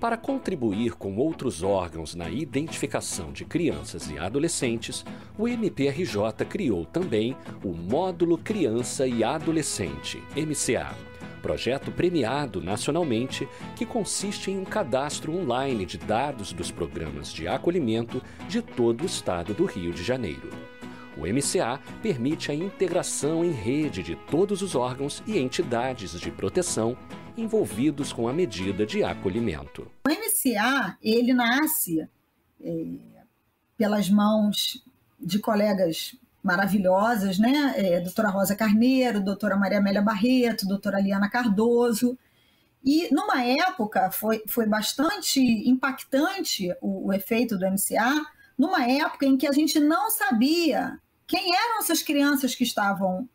Para contribuir com outros órgãos na identificação de crianças e adolescentes, o MPRJ criou também o Módulo Criança e Adolescente, MCA, projeto premiado nacionalmente que consiste em um cadastro online de dados dos programas de acolhimento de todo o estado do Rio de Janeiro. O MCA permite a integração em rede de todos os órgãos e entidades de proteção envolvidos com a medida de acolhimento. O MCA ele nasce é, pelas mãos de colegas maravilhosas, né? É, doutora Rosa Carneiro, doutora Maria Amélia Barreto, doutora Liana Cardoso. E numa época foi, foi bastante impactante o, o efeito do MCA, numa época em que a gente não sabia quem eram essas crianças que estavam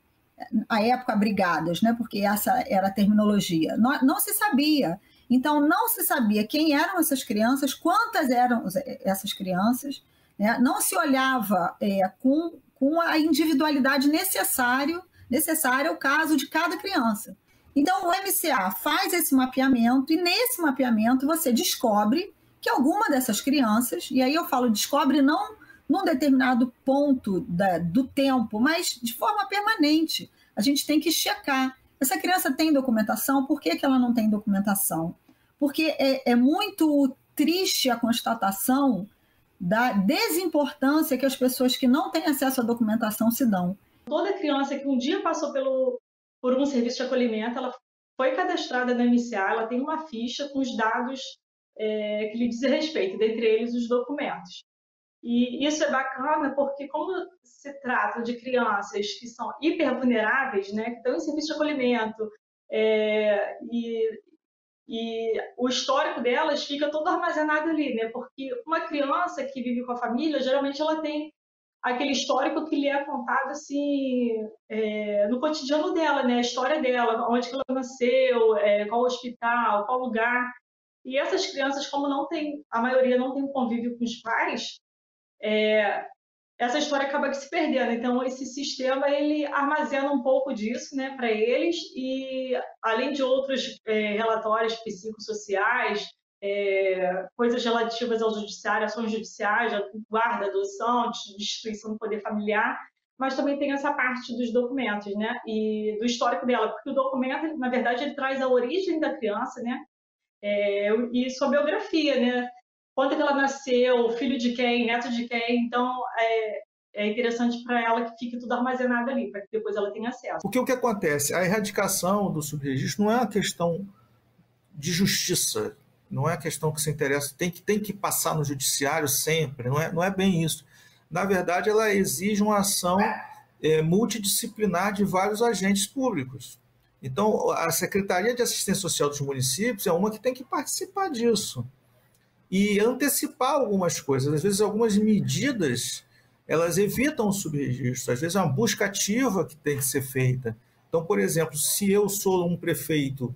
à época abrigadas, né? Porque essa era a terminologia. Não, não, se sabia. Então não se sabia quem eram essas crianças, quantas eram essas crianças. Né? Não se olhava é, com, com a individualidade necessário, necessária ao caso de cada criança. Então o MCA faz esse mapeamento e nesse mapeamento você descobre que alguma dessas crianças, e aí eu falo descobre não num determinado ponto da, do tempo, mas de forma permanente. A gente tem que checar. Essa criança tem documentação? Por que, que ela não tem documentação? Porque é, é muito triste a constatação da desimportância que as pessoas que não têm acesso à documentação se dão. Toda criança que um dia passou pelo, por um serviço de acolhimento, ela foi cadastrada na MCA, ela tem uma ficha com os dados é, que lhe dizem respeito, dentre eles os documentos. E isso é bacana porque, como se trata de crianças que são hipervulneráveis, né, que estão em serviço de acolhimento, é, e, e o histórico delas fica todo armazenado ali, né, porque uma criança que vive com a família, geralmente ela tem aquele histórico que lhe é contado assim é, no cotidiano dela, né, a história dela, onde ela nasceu, é, qual hospital, qual lugar. E essas crianças, como não tem, a maioria não tem convívio com os pais, é, essa história acaba se perdendo. Então, esse sistema ele armazena um pouco disso né, para eles, e além de outros é, relatórios psicossociais, é, coisas relativas ao judiciário, ações judiciais, guarda, adoção, destituição do poder familiar, mas também tem essa parte dos documentos, né, e do histórico dela, porque o documento, na verdade, ele traz a origem da criança, né, é, e sua biografia, né, quando ela nasceu, filho de quem, neto de quem. Então, é, é interessante para ela que fique tudo armazenado ali, para que depois ela tenha acesso. Porque o que acontece? A erradicação do subregistro não é uma questão de justiça, não é a questão que se interessa, tem que, tem que passar no judiciário sempre, não é, não é bem isso. Na verdade, ela exige uma ação é, multidisciplinar de vários agentes públicos. Então, a Secretaria de Assistência Social dos municípios é uma que tem que participar disso e antecipar algumas coisas. Às vezes, algumas medidas elas evitam o subregistro, às vezes é uma busca ativa que tem que ser feita. Então, por exemplo, se eu sou um prefeito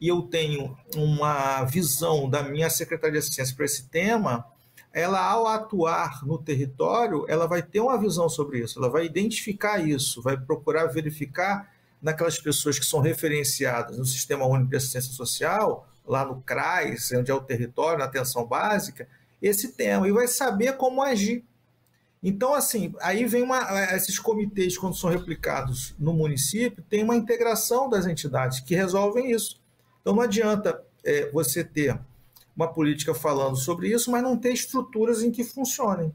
e eu tenho uma visão da minha Secretaria de Assistência para esse tema, ela, ao atuar no território, ela vai ter uma visão sobre isso, ela vai identificar isso, vai procurar verificar naquelas pessoas que são referenciadas no Sistema Único de Assistência Social lá no CRAS, onde é o território, na atenção básica, esse tema, e vai saber como agir. Então, assim, aí vem uma, esses comitês, quando são replicados no município, tem uma integração das entidades que resolvem isso. Então, não adianta é, você ter uma política falando sobre isso, mas não ter estruturas em que funcionem.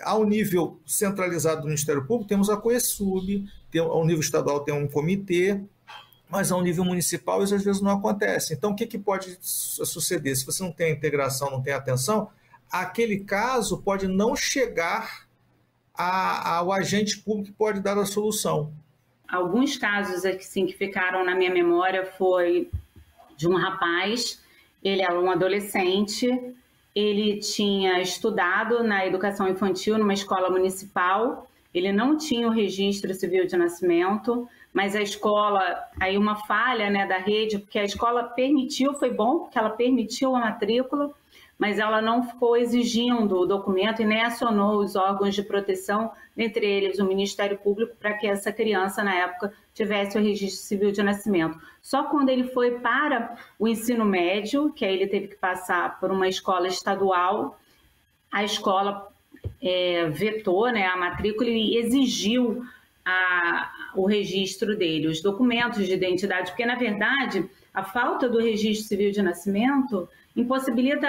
Ao nível centralizado do Ministério Público, temos a COESUB, tem, ao nível estadual tem um comitê, mas ao nível municipal isso às vezes não acontece. Então, o que, que pode suceder? Se você não tem integração, não tem atenção, aquele caso pode não chegar a, ao agente público que pode dar a solução. Alguns casos assim, que ficaram na minha memória foi de um rapaz, ele era um adolescente, ele tinha estudado na educação infantil numa escola municipal, ele não tinha o registro civil de nascimento, mas a escola, aí uma falha né, da rede, porque a escola permitiu, foi bom, porque ela permitiu a matrícula, mas ela não ficou exigindo o documento e nem acionou os órgãos de proteção, entre eles o Ministério Público, para que essa criança, na época, tivesse o registro civil de nascimento. Só quando ele foi para o ensino médio, que aí ele teve que passar por uma escola estadual, a escola é, vetou né, a matrícula e exigiu a, o registro dele, os documentos de identidade, porque, na verdade, a falta do registro civil de nascimento impossibilita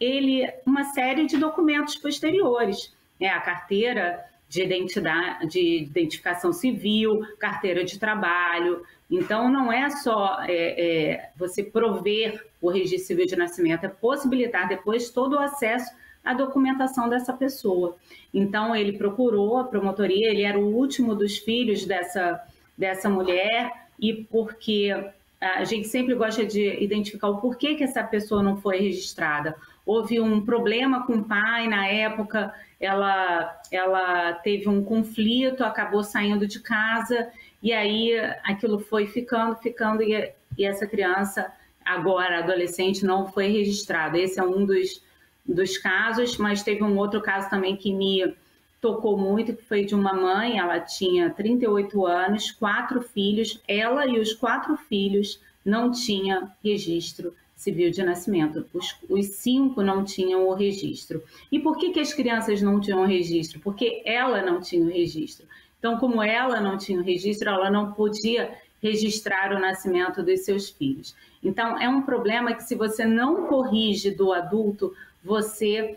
ele uma série de documentos posteriores, né? a carteira de identidade, de identificação civil, carteira de trabalho. Então, não é só é, é, você prover o registro civil de nascimento, é possibilitar depois todo o acesso à documentação dessa pessoa. Então, ele procurou a promotoria, ele era o último dos filhos dessa, dessa mulher, e porque a gente sempre gosta de identificar o porquê que essa pessoa não foi registrada houve um problema com o pai na época, ela, ela teve um conflito, acabou saindo de casa, e aí aquilo foi ficando, ficando, e, e essa criança, agora adolescente, não foi registrada. Esse é um dos, dos casos, mas teve um outro caso também que me tocou muito, que foi de uma mãe, ela tinha 38 anos, quatro filhos, ela e os quatro filhos não tinham registro civil de nascimento. Os, os, cinco não tinham o registro. E por que, que as crianças não tinham o registro? Porque ela não tinha o registro. Então, como ela não tinha o registro, ela não podia registrar o nascimento dos seus filhos. Então, é um problema que, se você não corrige do adulto, você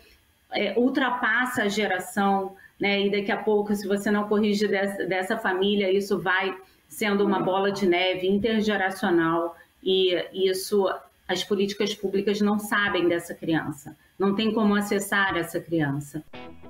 é, ultrapassa a geração, né? E daqui a pouco, se você não corrige dessa, dessa família, isso vai sendo uma bola de neve intergeracional e isso as políticas públicas não sabem dessa criança, não tem como acessar essa criança.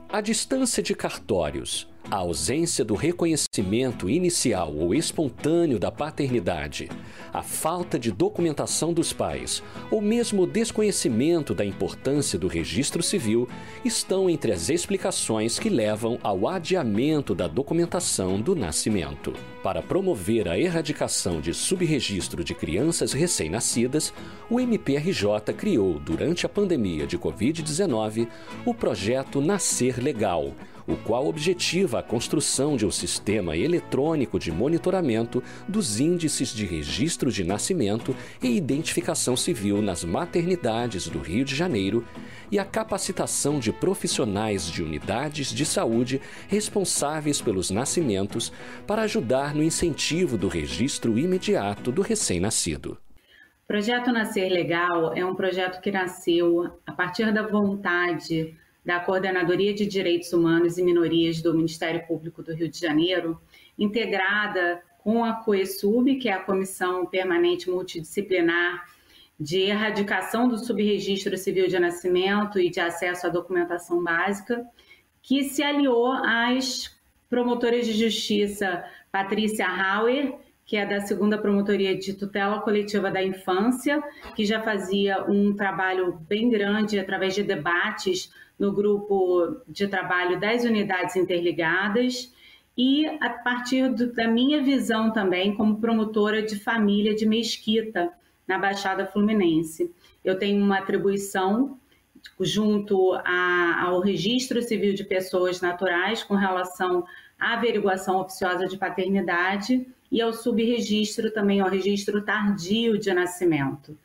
A distância de cartórios a ausência do reconhecimento inicial ou espontâneo da paternidade, a falta de documentação dos pais ou mesmo o desconhecimento da importância do registro civil estão entre as explicações que levam ao adiamento da documentação do nascimento. Para promover a erradicação de subregistro de crianças recém-nascidas, o MPRJ criou, durante a pandemia de Covid-19, o projeto Nascer Legal o qual objetiva a construção de um sistema eletrônico de monitoramento dos índices de registro de nascimento e identificação civil nas maternidades do Rio de Janeiro e a capacitação de profissionais de unidades de saúde responsáveis pelos nascimentos para ajudar no incentivo do registro imediato do recém-nascido. Projeto Nascer Legal é um projeto que nasceu a partir da vontade da Coordenadoria de Direitos Humanos e Minorias do Ministério Público do Rio de Janeiro, integrada com a COESUB, que é a Comissão Permanente Multidisciplinar de Erradicação do Subregistro Civil de Nascimento e de Acesso à Documentação Básica, que se aliou às promotoras de justiça Patrícia Hauer, que é da segunda promotoria de tutela coletiva da infância, que já fazia um trabalho bem grande através de debates no grupo de trabalho das unidades interligadas e a partir do, da minha visão também como promotora de família de Mesquita, na Baixada Fluminense. Eu tenho uma atribuição junto a, ao Registro Civil de Pessoas Naturais com relação à averiguação oficiosa de paternidade e ao subregistro também, ao registro tardio de nascimento.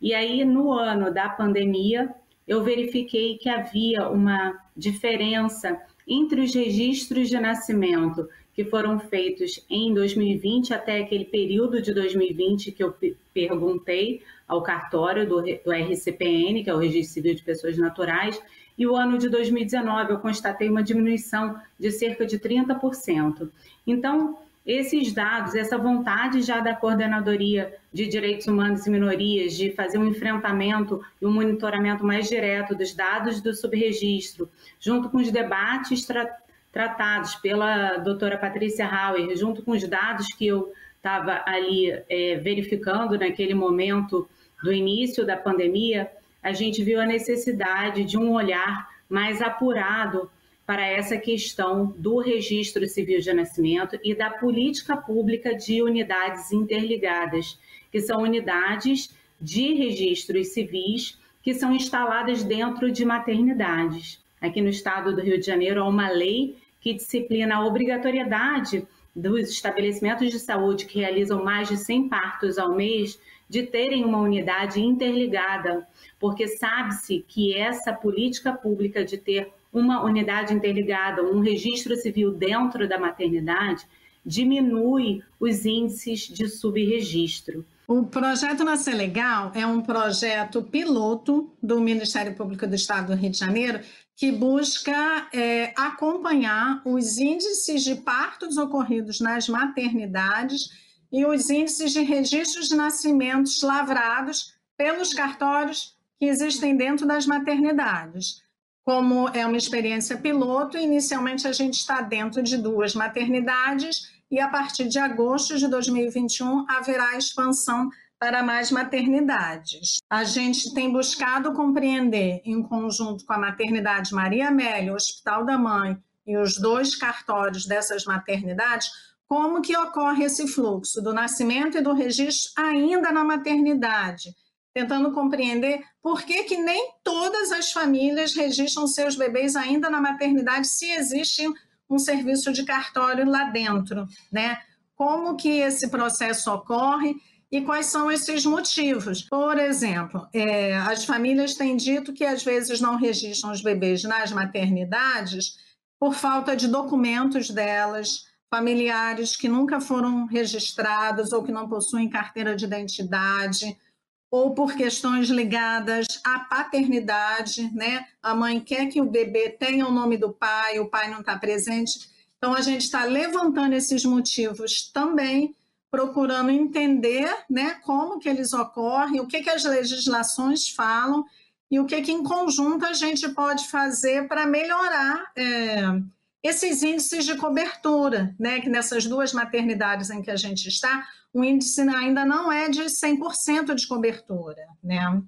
E aí, no ano da pandemia, eu verifiquei que havia uma diferença entre os registros de nascimento que foram feitos em 2020 até aquele período de 2020 que eu perguntei ao cartório do, do RCPN, que é o Registro Civil de Pessoas Naturais, e o ano de 2019 eu constatei uma diminuição de cerca de 30%. Então, esses dados, essa vontade já da Coordenadoria de Direitos Humanos e Minorias de fazer um enfrentamento e um monitoramento mais direto dos dados do subregistro, junto com os debates tra tratados pela doutora Patrícia Hauer, junto com os dados que eu estava ali é, verificando naquele momento do início da pandemia, a gente viu a necessidade de um olhar mais apurado para essa questão do registro civil de nascimento e da política pública de unidades interligadas, que são unidades de registros civis que são instaladas dentro de maternidades. Aqui no estado do Rio de Janeiro há uma lei que disciplina a obrigatoriedade dos estabelecimentos de saúde que realizam mais de 100 partos ao mês de terem uma unidade interligada, porque sabe-se que essa política pública de ter uma unidade interligada, um registro civil dentro da maternidade, diminui os índices de subregistro. O projeto Nascer Legal é um projeto piloto do Ministério Público do Estado do Rio de Janeiro que busca é, acompanhar os índices de partos ocorridos nas maternidades e os índices de registros de nascimentos lavrados pelos cartórios que existem dentro das maternidades. Como é uma experiência piloto, inicialmente a gente está dentro de duas maternidades e a partir de agosto de 2021 haverá expansão para mais maternidades. A gente tem buscado compreender, em conjunto com a Maternidade Maria Amélia, o Hospital da Mãe e os dois cartórios dessas maternidades, como que ocorre esse fluxo do nascimento e do registro ainda na maternidade, tentando compreender por que, que nem todas as famílias registram seus bebês ainda na maternidade, se existe um serviço de cartório lá dentro, né? Como que esse processo ocorre e quais são esses motivos. Por exemplo, é, as famílias têm dito que às vezes não registram os bebês nas maternidades por falta de documentos delas, familiares que nunca foram registrados ou que não possuem carteira de identidade, ou por questões ligadas à paternidade, né? A mãe quer que o bebê tenha o nome do pai, o pai não está presente. Então, a gente está levantando esses motivos também procurando entender né, como que eles ocorrem, o que, que as legislações falam e o que, que em conjunto a gente pode fazer para melhorar é, esses índices de cobertura, né, que nessas duas maternidades em que a gente está, o índice ainda não é de 100% de cobertura, né?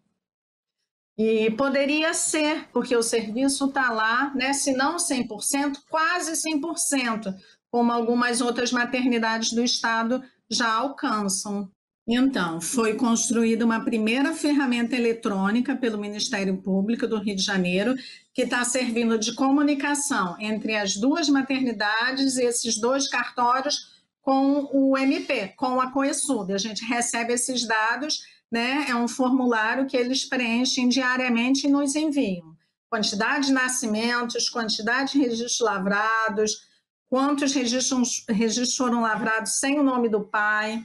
E poderia ser, porque o serviço está lá, né, se não 100%, quase 100%, como algumas outras maternidades do estado já alcançam. Então, foi construída uma primeira ferramenta eletrônica pelo Ministério Público do Rio de Janeiro, que está servindo de comunicação entre as duas maternidades e esses dois cartórios com o MP, com a Coesub. A gente recebe esses dados, né? É um formulário que eles preenchem diariamente e nos enviam. Quantidade de nascimentos, quantidade de registros lavrados, quantos registros, registros foram lavrados sem o nome do pai,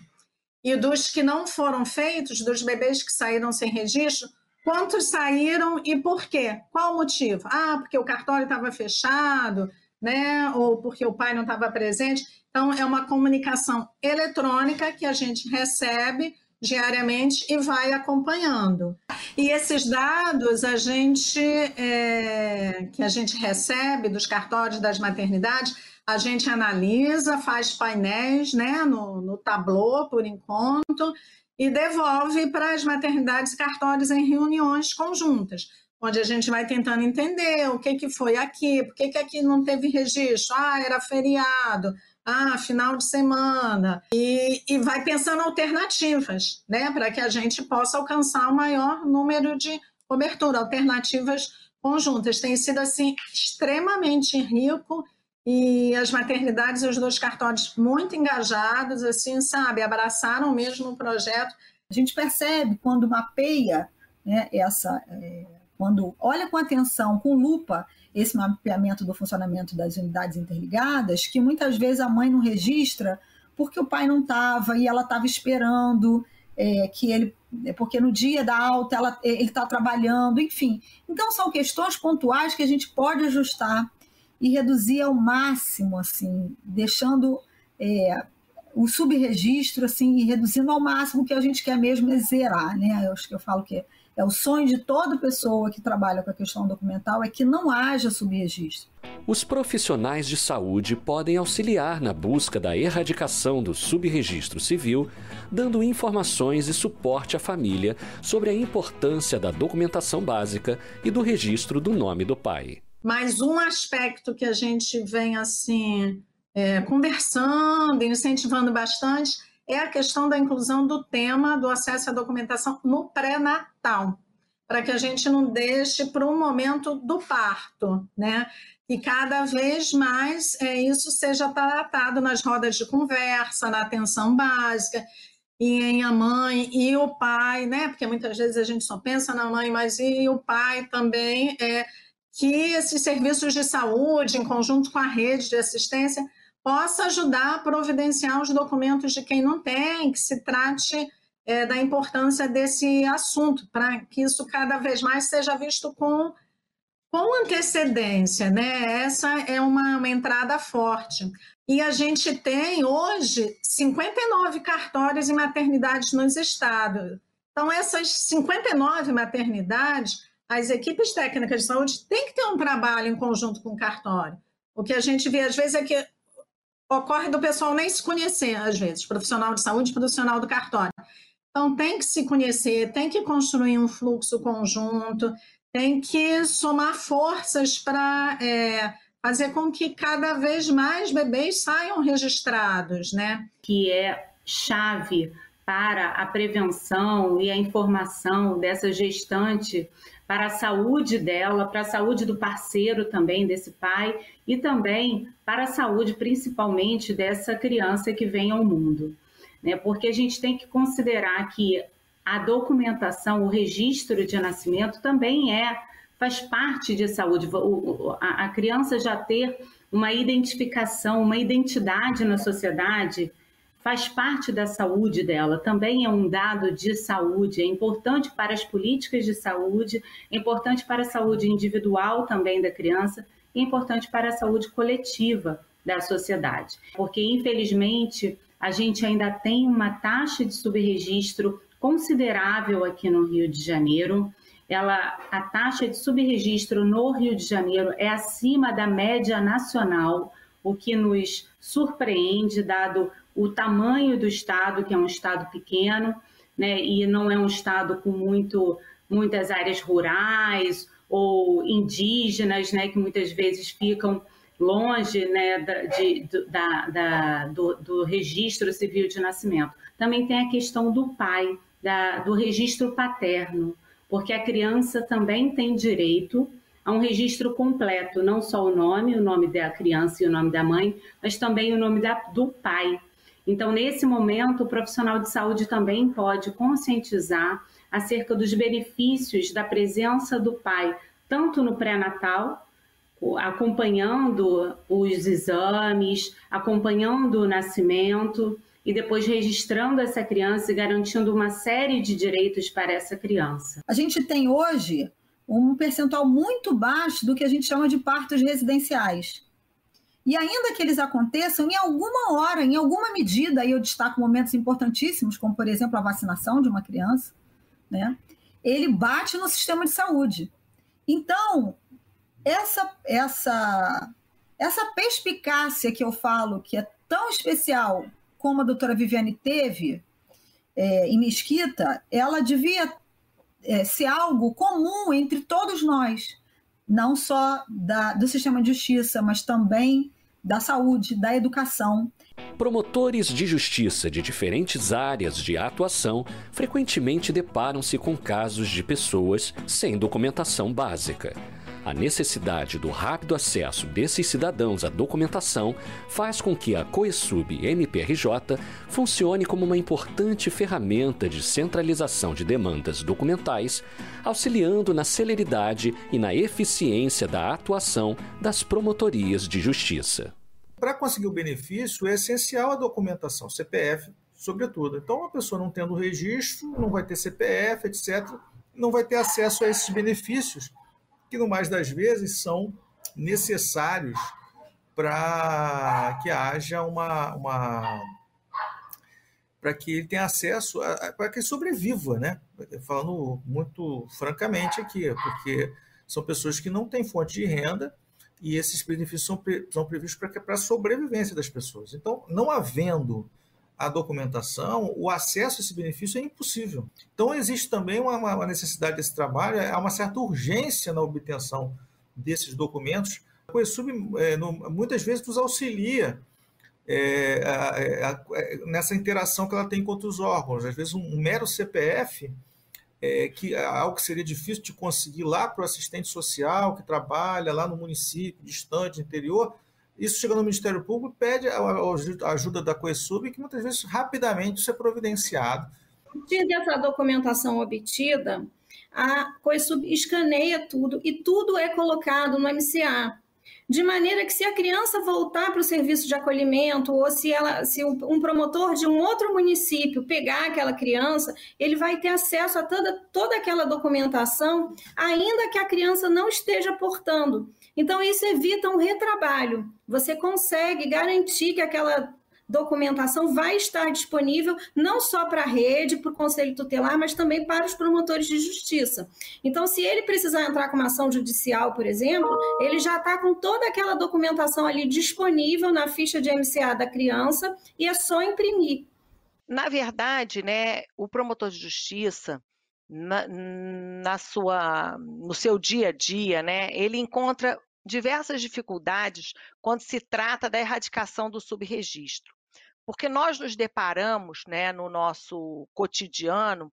e dos que não foram feitos, dos bebês que saíram sem registro, quantos saíram e por quê? Qual o motivo? Ah, porque o cartório estava fechado, né? Ou porque o pai não estava presente. Então, é uma comunicação eletrônica que a gente recebe diariamente e vai acompanhando. E esses dados a gente é, que a gente recebe dos cartórios das maternidades a gente analisa, faz painéis né, no, no Tableau, por enquanto, e devolve para as maternidades e cartórios em reuniões conjuntas, onde a gente vai tentando entender o que, que foi aqui, por que, que aqui não teve registro, ah, era feriado, ah, final de semana, e, e vai pensando alternativas, né, para que a gente possa alcançar o maior número de cobertura, alternativas conjuntas. Tem sido, assim, extremamente rico e as maternidades e os dois cartórios muito engajados, assim, sabe, abraçaram mesmo o projeto. A gente percebe quando mapeia né, essa, é, quando olha com atenção, com lupa, esse mapeamento do funcionamento das unidades interligadas, que muitas vezes a mãe não registra porque o pai não estava e ela estava esperando é, que ele, é, porque no dia da alta ela, ele está trabalhando, enfim. Então são questões pontuais que a gente pode ajustar e reduzir ao máximo, assim, deixando é, o subregistro, assim, e reduzindo ao máximo que a gente quer mesmo é zerar, né? Eu acho que eu falo que é o sonho de toda pessoa que trabalha com a questão documental é que não haja subregistro. Os profissionais de saúde podem auxiliar na busca da erradicação do subregistro civil, dando informações e suporte à família sobre a importância da documentação básica e do registro do nome do pai. Mas um aspecto que a gente vem assim é, conversando, incentivando bastante, é a questão da inclusão do tema do acesso à documentação no pré-natal, para que a gente não deixe para um momento do parto, né? E cada vez mais é, isso seja tratado nas rodas de conversa, na atenção básica, e em a mãe e o pai, né? Porque muitas vezes a gente só pensa na mãe, mas e o pai também, é, que esses serviços de saúde, em conjunto com a rede de assistência, possa ajudar a providenciar os documentos de quem não tem, que se trate é, da importância desse assunto, para que isso cada vez mais seja visto com, com antecedência, né? Essa é uma, uma entrada forte. E a gente tem hoje 59 cartórios em maternidades nos estados. Então, essas 59 maternidades, as equipes técnicas de saúde têm que ter um trabalho em conjunto com o cartório. O que a gente vê às vezes é que ocorre do pessoal nem se conhecer, às vezes, profissional de saúde, profissional do cartório. Então, tem que se conhecer, tem que construir um fluxo conjunto, tem que somar forças para é, fazer com que cada vez mais bebês saiam registrados, né? Que é chave para a prevenção e a informação dessa gestante para a saúde dela, para a saúde do parceiro também, desse pai, e também para a saúde, principalmente, dessa criança que vem ao mundo. Né? Porque a gente tem que considerar que a documentação, o registro de nascimento também é, faz parte de saúde. A criança já ter uma identificação, uma identidade na sociedade faz parte da saúde dela, também é um dado de saúde, é importante para as políticas de saúde, é importante para a saúde individual também da criança, e é importante para a saúde coletiva da sociedade. Porque, infelizmente, a gente ainda tem uma taxa de subregistro considerável aqui no Rio de Janeiro. Ela, a taxa de subregistro no Rio de Janeiro é acima da média nacional, o que nos surpreende, dado o tamanho do estado, que é um estado pequeno, né, e não é um estado com muito, muitas áreas rurais ou indígenas, né, que muitas vezes ficam longe né, da, de, da, da, do, do, registro civil de nascimento. Também tem a questão do pai, da, do registro paterno, porque a criança também tem direito a um registro completo, não só o nome, o nome da criança e o nome da mãe, mas também o nome da, do pai. Então, nesse momento, o profissional de saúde também pode conscientizar acerca dos benefícios da presença do pai, tanto no pré-natal, acompanhando os exames, acompanhando o nascimento e depois registrando essa criança e garantindo uma série de direitos para essa criança. A gente tem hoje um percentual muito baixo do que a gente chama de partos residenciais. E ainda que eles aconteçam, em alguma hora, em alguma medida, aí eu destaco momentos importantíssimos, como por exemplo a vacinação de uma criança, né? ele bate no sistema de saúde. Então, essa, essa, essa perspicácia que eu falo, que é tão especial como a doutora Viviane teve é, em Mesquita, ela devia é, ser algo comum entre todos nós, não só da, do sistema de justiça, mas também da saúde, da educação. Promotores de justiça de diferentes áreas de atuação frequentemente deparam-se com casos de pessoas sem documentação básica. A necessidade do rápido acesso desses cidadãos à documentação faz com que a Coesub MPRJ funcione como uma importante ferramenta de centralização de demandas documentais, auxiliando na celeridade e na eficiência da atuação das promotorias de justiça. Para conseguir o benefício, é essencial a documentação, CPF, sobretudo. Então, uma pessoa não tendo registro, não vai ter CPF, etc., não vai ter acesso a esses benefícios que no mais das vezes são necessários para que haja uma, uma para que ele tenha acesso, para que ele sobreviva, né? Falando muito francamente aqui, porque são pessoas que não têm fonte de renda e esses benefícios são, são previstos para a sobrevivência das pessoas. Então, não havendo a documentação, o acesso a esse benefício é impossível. Então, existe também uma, uma necessidade desse trabalho, há uma certa urgência na obtenção desses documentos, a Coesub é, muitas vezes nos auxilia é, a, a, nessa interação que ela tem com outros órgãos. Às vezes, um, um mero CPF, é, que é algo que seria difícil de conseguir lá para o assistente social que trabalha lá no município, distante, interior, isso chega no Ministério Público, pede a, ajuda da Coesub, que muitas vezes rapidamente isso é providenciado. A partir dessa documentação obtida, a Coesub escaneia tudo e tudo é colocado no MCA de maneira que se a criança voltar para o serviço de acolhimento ou se ela, se um promotor de um outro município pegar aquela criança, ele vai ter acesso a toda, toda aquela documentação, ainda que a criança não esteja portando. Então isso evita um retrabalho. Você consegue garantir que aquela documentação vai estar disponível não só para a rede, para o Conselho Tutelar, mas também para os promotores de justiça. Então, se ele precisar entrar com uma ação judicial, por exemplo, ele já está com toda aquela documentação ali disponível na ficha de MCA da criança e é só imprimir. Na verdade, né, o promotor de justiça, na, na, sua, no seu dia a dia, né, ele encontra diversas dificuldades quando se trata da erradicação do subregistro. Porque nós nos deparamos né, no nosso cotidiano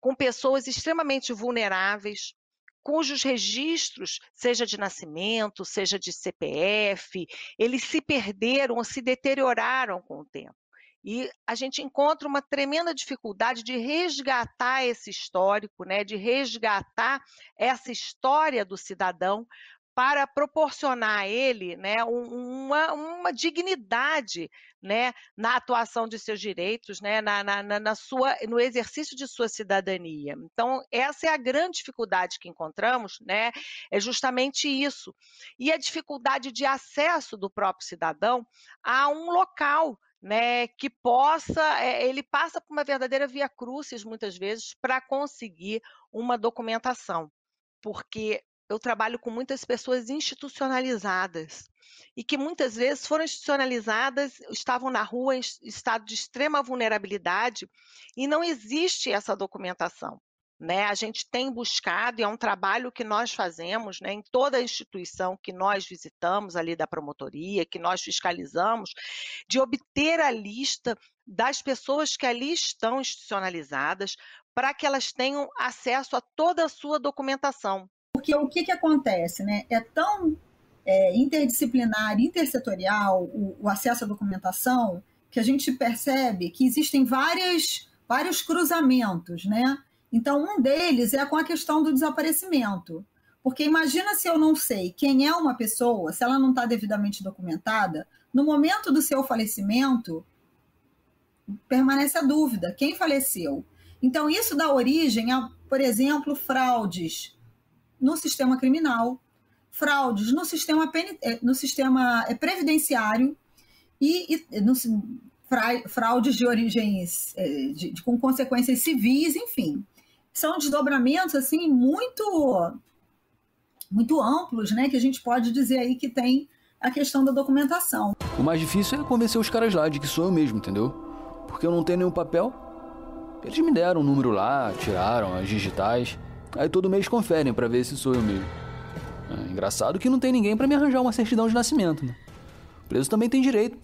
com pessoas extremamente vulneráveis, cujos registros, seja de nascimento, seja de CPF, eles se perderam ou se deterioraram com o tempo. E a gente encontra uma tremenda dificuldade de resgatar esse histórico, né, de resgatar essa história do cidadão para proporcionar a ele né, uma, uma dignidade né, na atuação de seus direitos, né, na, na, na, sua, no exercício de sua cidadania. Então, essa é a grande dificuldade que encontramos, né, é justamente isso. E a dificuldade de acesso do próprio cidadão a um local né, que possa, é, ele passa por uma verdadeira via crucis muitas vezes para conseguir uma documentação, porque eu trabalho com muitas pessoas institucionalizadas e que muitas vezes foram institucionalizadas, estavam na rua em estado de extrema vulnerabilidade e não existe essa documentação. Né? A gente tem buscado, e é um trabalho que nós fazemos né, em toda a instituição que nós visitamos ali da promotoria, que nós fiscalizamos, de obter a lista das pessoas que ali estão institucionalizadas para que elas tenham acesso a toda a sua documentação. Porque o que, que acontece? Né? É tão é, interdisciplinar, intersetorial o, o, acesso à documentação que a gente percebe que existem várias, vários cruzamentos. Né? Então, um deles é com a questão do desaparecimento. Porque imagina se eu não sei quem é uma pessoa, se ela não está devidamente documentada, no momento do seu falecimento, permanece a dúvida: quem faleceu? Então, isso dá origem a, por exemplo, fraudes no sistema criminal, fraudes no sistema, eh, no sistema eh, previdenciário e, e no, fraudes de origens eh, de, de, com consequências civis, enfim. São desdobramentos assim muito muito amplos, né, que a gente pode dizer aí que tem a questão da documentação. O mais difícil é convencer os caras lá de que sou eu mesmo, entendeu? Porque eu não tenho nenhum papel. Eles me deram um número lá, tiraram as digitais. Aí todo mês conferem para ver se sou eu mesmo. É engraçado que não tem ninguém para me arranjar uma certidão de nascimento, né? O preso também tem direito.